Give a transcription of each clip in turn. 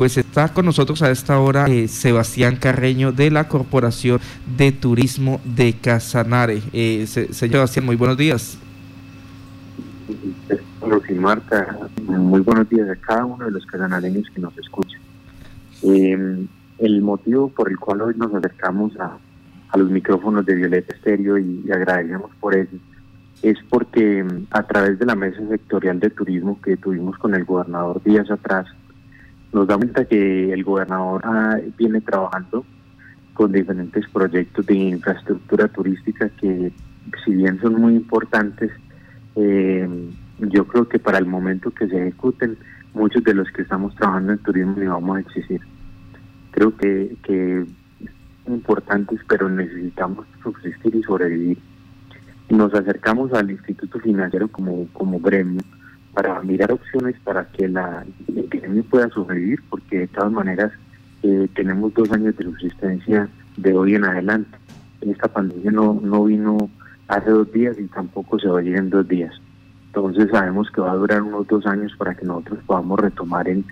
pues está con nosotros a esta hora eh, Sebastián Carreño de la Corporación de Turismo de Casanare. Eh, señor Sebastián, muy buenos días. y Marta, muy buenos días a cada uno de los casanareños que nos escuchan. Em, el motivo por el cual hoy nos acercamos a, los micrófonos de Violeta Estéreo y, y agradecemos por eso es porque mm, a través de la mesa sectorial de turismo que tuvimos con el gobernador días atrás, nos da cuenta que el gobernador ah, viene trabajando con diferentes proyectos de infraestructura turística que si bien son muy importantes, eh, yo creo que para el momento que se ejecuten, muchos de los que estamos trabajando en turismo ni vamos a existir. Creo que, que importantes, pero necesitamos subsistir y sobrevivir nos acercamos al Instituto Financiero como, como gremio para mirar opciones para que la, el pueda sobrevivir, porque de todas maneras eh, tenemos dos años de subsistencia de hoy en adelante. Esta pandemia no, no vino hace dos días y tampoco se va a ir en dos días. Entonces sabemos que va a durar unos dos años para que nosotros podamos retomar en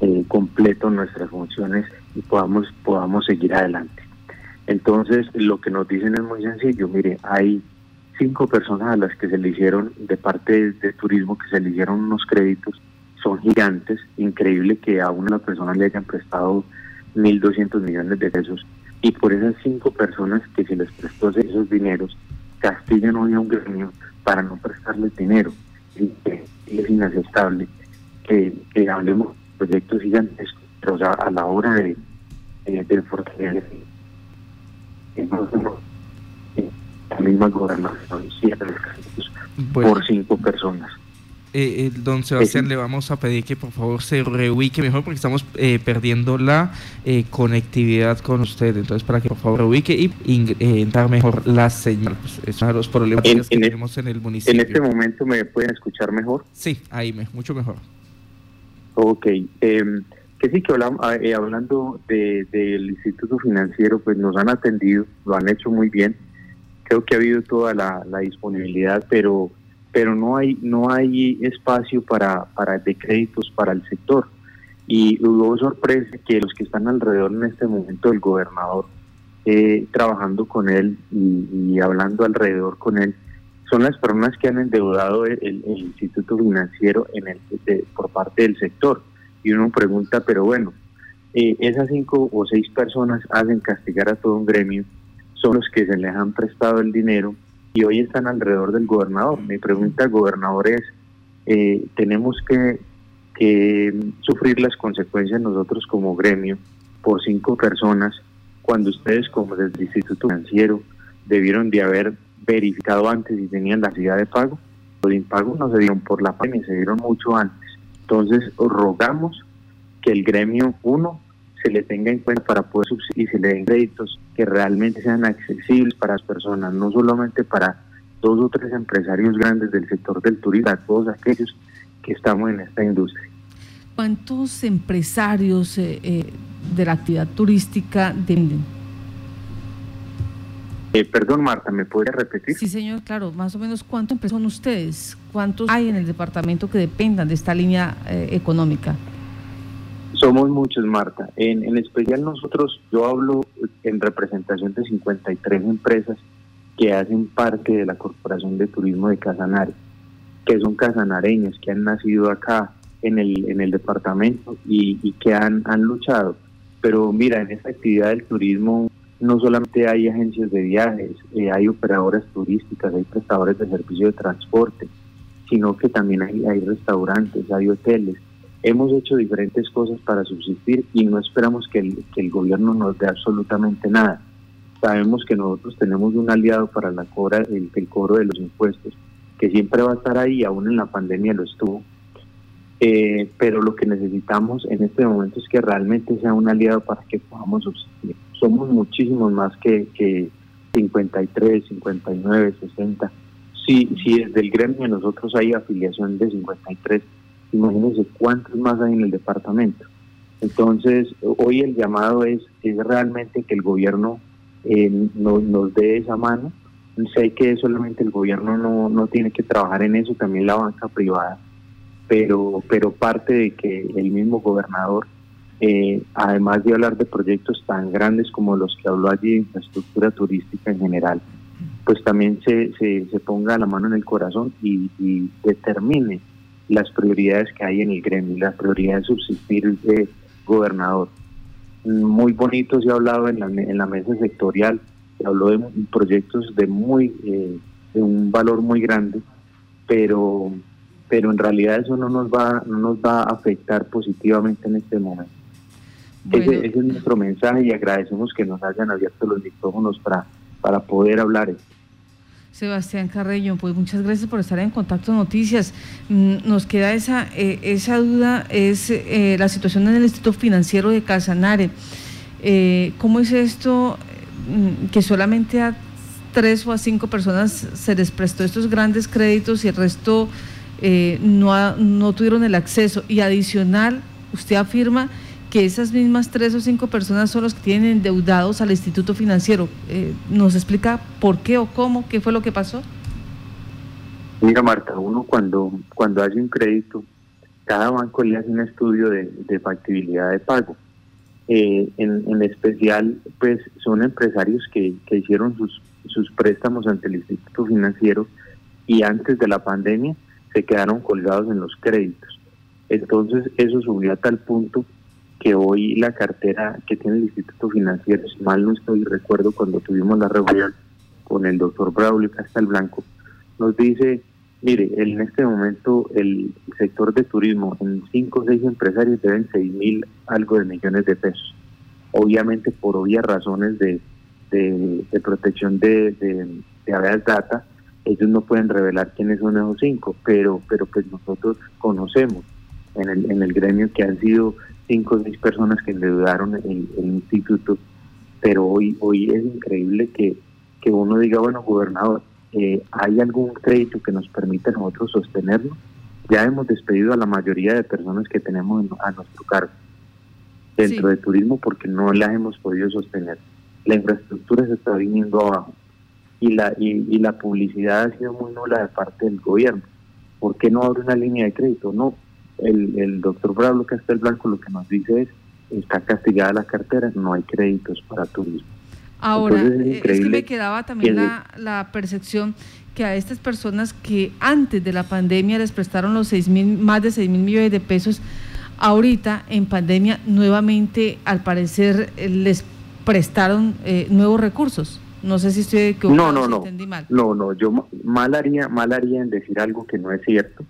eh, completo nuestras funciones y podamos, podamos seguir adelante. Entonces lo que nos dicen es muy sencillo, mire, hay cinco personas a las que se le hicieron de parte de, turismo, que se le hicieron unos créditos, son gigantes, increíble que a una persona le hayan prestado 1.200 millones de pesos y por esas cinco personas que se les prestó esos dineros, Castilla no había un gremio para no prestarles dinero. Es inaceptable que, hablemos de proyectos gigantescos, pero a la hora de, de, de fortalecer la misma gobernación por cinco personas. Eh, eh, don Sebastián, le vamos a pedir que por favor se reubique mejor porque estamos eh, perdiendo la conectividad con usted. Entonces, para que por favor reubique y entrar mejor la señal. Pues, es uno de los problemas que tenemos en el municipio. ¿En este momento me pueden escuchar mejor? Sí, ahí me, mucho mejor. Ok. Em, que sí, que hablamos, hablando del Instituto Financiero, pues nos han atendido, lo han hecho muy bien que ha habido toda la, disponibilidad, pero pero no hay no hay espacio para para de créditos para el sector. Y hubo sorpresa que los que están alrededor en este momento del gobernador eh, trabajando con él y, hablando alrededor con él son las personas que han endeudado el, instituto financiero en el por parte del sector. Y uno pregunta pero bueno eh, esas cinco o seis personas hacen castigar a todo un gremio son los que se les han prestado el dinero y hoy están alrededor del gobernador. Mi pregunta al gobernador es, eh, tenemos que, sufrir las consecuencias nosotros como gremio por cinco personas cuando ustedes como desde el Instituto Financiero debieron de haber verificado antes si tenían la ciudad de pago. Los impagos no se dieron por la pandemia, se dieron mucho antes. Entonces rogamos que el gremio, uno, se le tenga en cuenta para poder y se le den créditos que realmente sean accesibles para las personas, no solamente para dos o tres empresarios grandes del sector del turismo, a todos aquellos que estamos en esta industria. ¿Cuántos empresarios eh, eh, de la actividad turística dependen? Eh, perdón, Marta, ¿me puede repetir? Sí, señor, claro, más o menos cuántos son ustedes, cuántos hay en el departamento que dependan de esta línea económica. Somos muchos, Marta. En, en especial nosotros, yo hablo en representación de 53 empresas que hacen parte de la Corporación de Turismo de Casanare, que son casanareños, que han nacido acá en el, en el departamento y, que han, han luchado. Pero mira, en esta actividad del turismo no solamente hay agencias de viajes, eh, hay operadoras turísticas, hay prestadores de servicio de transporte, sino que también hay, hay restaurantes, hay hoteles, Hemos hecho diferentes cosas para subsistir y no esperamos que el, gobierno nos dé absolutamente nada. Sabemos que nosotros tenemos un aliado para la cobra, el, cobro de los impuestos, que siempre va a estar ahí, aún en la pandemia lo estuvo. Eh, pero lo que necesitamos en este momento es que realmente sea un aliado para que podamos subsistir. Somos muchísimos más que, que 53, 59, 60. Si, si desde el gremio nosotros hay afiliación de 53, imagínense cuántos más hay en el departamento. Entonces, hoy el llamado es, es realmente que el gobierno eh, nos dé esa mano. Sé que solamente el gobierno no, no tiene que trabajar en eso, también la banca privada, pero, pero parte de que el mismo gobernador eh, además de hablar de proyectos tan grandes como los que habló allí de infraestructura turística en general, pues también se, se, ponga la mano en el corazón y, determine las prioridades que hay en el gremio, la prioridad de subsistir de gobernador. Muy bonito se ha hablado en la, en la mesa sectorial, se habló de proyectos de muy eh, de un valor muy grande, pero pero en realidad eso no nos va no nos va a afectar positivamente en este momento. Ese, es nuestro mensaje y agradecemos que nos hayan abierto los micrófonos para, para poder hablar. Sebastián Carreño, pues muchas gracias por estar en Contacto Noticias. Mm, nos queda esa, eh, esa duda, es eh, la situación en el Instituto Financiero de Casanare. Eh, ¿Cómo es esto mm, que solamente a tres o a cinco personas se les prestó estos grandes créditos y el resto no, no tuvieron el acceso? Y adicional, usted afirma que esas mismas tres o cinco personas son los que tienen endeudados al instituto financiero. Eh, ¿Nos explica por qué o cómo? ¿Qué fue lo que pasó? Mira, Marta, uno cuando, cuando hace un crédito, cada banco le hace un estudio de, factibilidad de pago. Eh, en, especial, pues son empresarios que, que hicieron sus, sus préstamos ante el instituto financiero y antes de la pandemia se quedaron colgados en los créditos. Entonces eso subió a tal punto que hoy la cartera que tiene el Instituto Financiero, si mal no estoy, recuerdo cuando tuvimos la reunión con el doctor Braulio Castel Blanco, nos dice, mire, en este momento el sector de turismo, en cinco o seis empresarios deben seis mil algo de millones de pesos. Obviamente por obvias razones de, de, protección de, de, de data, ellos no pueden revelar quiénes son esos cinco, pero, pero pues nosotros conocemos en el, en el gremio que han sido cinco o seis personas que endeudaron el, el instituto, pero hoy, hoy es increíble que, que uno diga, bueno, gobernador, eh, ¿hay algún crédito que nos permita a nosotros sostenerlo? Ya hemos despedido a la mayoría de personas que tenemos a nuestro cargo dentro de turismo porque no las hemos podido sostener. La infraestructura se está viniendo abajo y la, y, y la publicidad ha sido muy nula de parte del gobierno. ¿Por qué no abre una línea de crédito? No, el, el doctor Bravo Castel Blanco lo que nos dice es, está castigada la cartera, no hay créditos para turismo. Ahora, es, que me quedaba también la, la, percepción que a estas personas que antes de la pandemia les prestaron los seis mil, más de 6 mil millones de pesos, ahorita en pandemia nuevamente al parecer les prestaron eh, nuevos recursos. No sé si estoy equivocado, no, no, no, entendí mal. No, no, yo mal haría, mal haría en decir algo que no es cierto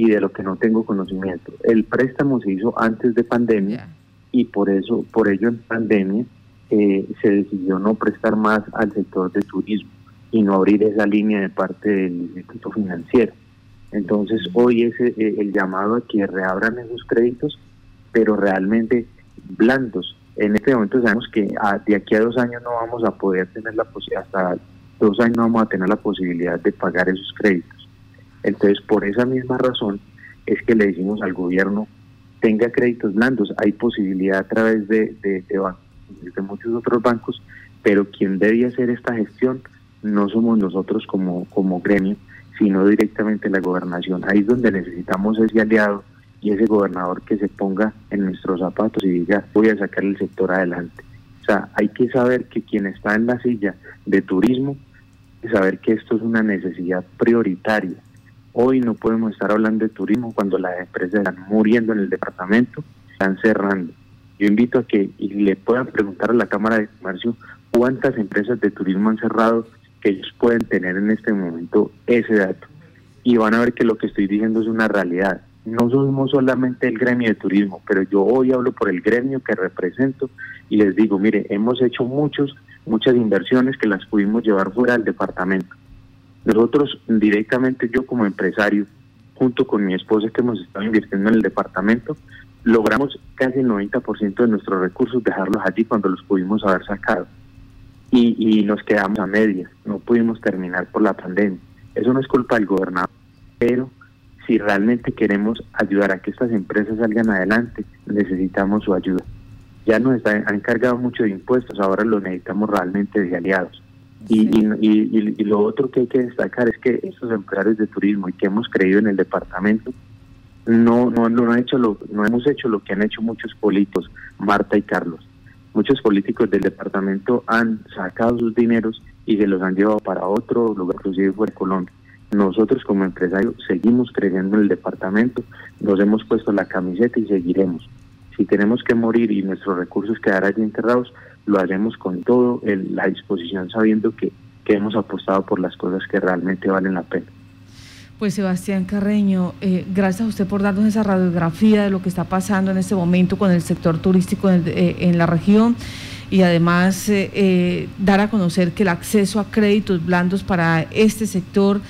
y de lo que no tengo conocimiento. El préstamo se hizo antes de pandemia y por eso, por ello en pandemia eh, se decidió no prestar más al sector de turismo y no abrir esa línea de parte del Instituto Financiero. Entonces hoy es eh, el llamado a que reabran esos créditos, pero realmente blandos. En este momento sabemos que de aquí a dos años no vamos a poder tener la posibilidad, hasta dos años no vamos a tener la posibilidad de pagar esos créditos. Entonces, por esa misma razón es que le decimos al gobierno, tenga créditos blandos, hay posibilidad a través de, de, de, muchos otros bancos, pero quien debe hacer esta gestión no somos nosotros como, como gremio, sino directamente la gobernación. Ahí es donde necesitamos ese aliado y ese gobernador que se ponga en nuestros zapatos y diga, voy a sacar el sector adelante. O sea, hay que saber que quien está en la silla de turismo, saber que esto es una necesidad prioritaria Hoy no podemos estar hablando de turismo cuando las empresas están muriendo en el departamento, están cerrando. Yo invito a que le puedan preguntar a la Cámara de Comercio cuántas empresas de turismo han cerrado que ellos pueden tener en este momento ese dato. Y van a ver que lo que estoy diciendo es una realidad. No somos solamente el gremio de turismo, pero yo hoy hablo por el gremio que represento y les digo, mire, hemos hecho muchos, muchas inversiones que las pudimos llevar fuera del departamento nosotros directamente, yo como empresario, junto con mi esposa que hemos estado invirtiendo en el departamento, logramos casi el 90% de nuestros recursos dejarlos allí cuando los pudimos haber sacado. Y, nos quedamos a medias, no pudimos terminar por la pandemia. Eso no es culpa del gobernador, pero si realmente queremos ayudar a que estas empresas salgan adelante, necesitamos su ayuda. Ya nos han encargado mucho de impuestos, ahora lo necesitamos realmente de aliados. Y, y, lo otro que hay que destacar es que estos empresarios de turismo y que hemos creído en el departamento, no, no, no, hecho lo, no hemos hecho lo que han hecho muchos políticos, Marta y Carlos. Muchos políticos del departamento han sacado sus dineros y se los han llevado para otro lugar, inclusive fuera de Colombia. Nosotros como empresarios seguimos creyendo en el departamento, nos hemos puesto la camiseta y seguiremos. Si tenemos que morir y nuestros recursos quedar allí enterrados, lo haremos con todo la disposición sabiendo que, que hemos apostado por las cosas que realmente valen la pena. Pues Sebastián Carreño, eh, gracias a usted por darnos esa radiografía de lo que está pasando en este momento con el sector turístico en, eh, la región y además eh, dar a conocer que el acceso a créditos blandos para este sector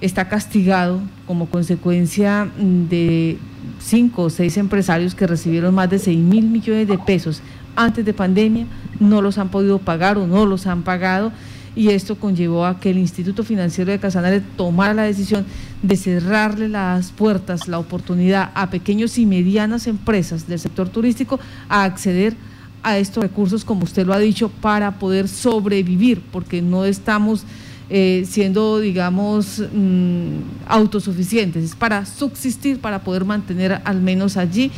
está castigado como consecuencia de cinco o seis empresarios que recibieron más de 6 mil millones de pesos antes de pandemia, no los han podido pagar o no los han pagado y esto conllevó a que el Instituto Financiero de Casanare tomara la decisión de cerrarle las puertas, la oportunidad a pequeños y medianas empresas del sector turístico a acceder a estos recursos, como usted lo ha dicho, para poder sobrevivir, porque no estamos eh, siendo, digamos, mm, autosuficientes, es para subsistir, para poder mantener al menos allí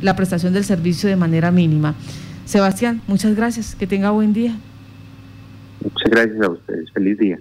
la prestación del servicio de manera mínima. Sebastián, muchas gracias, que tenga buen día. Muchas gracias a ustedes. Feliz día.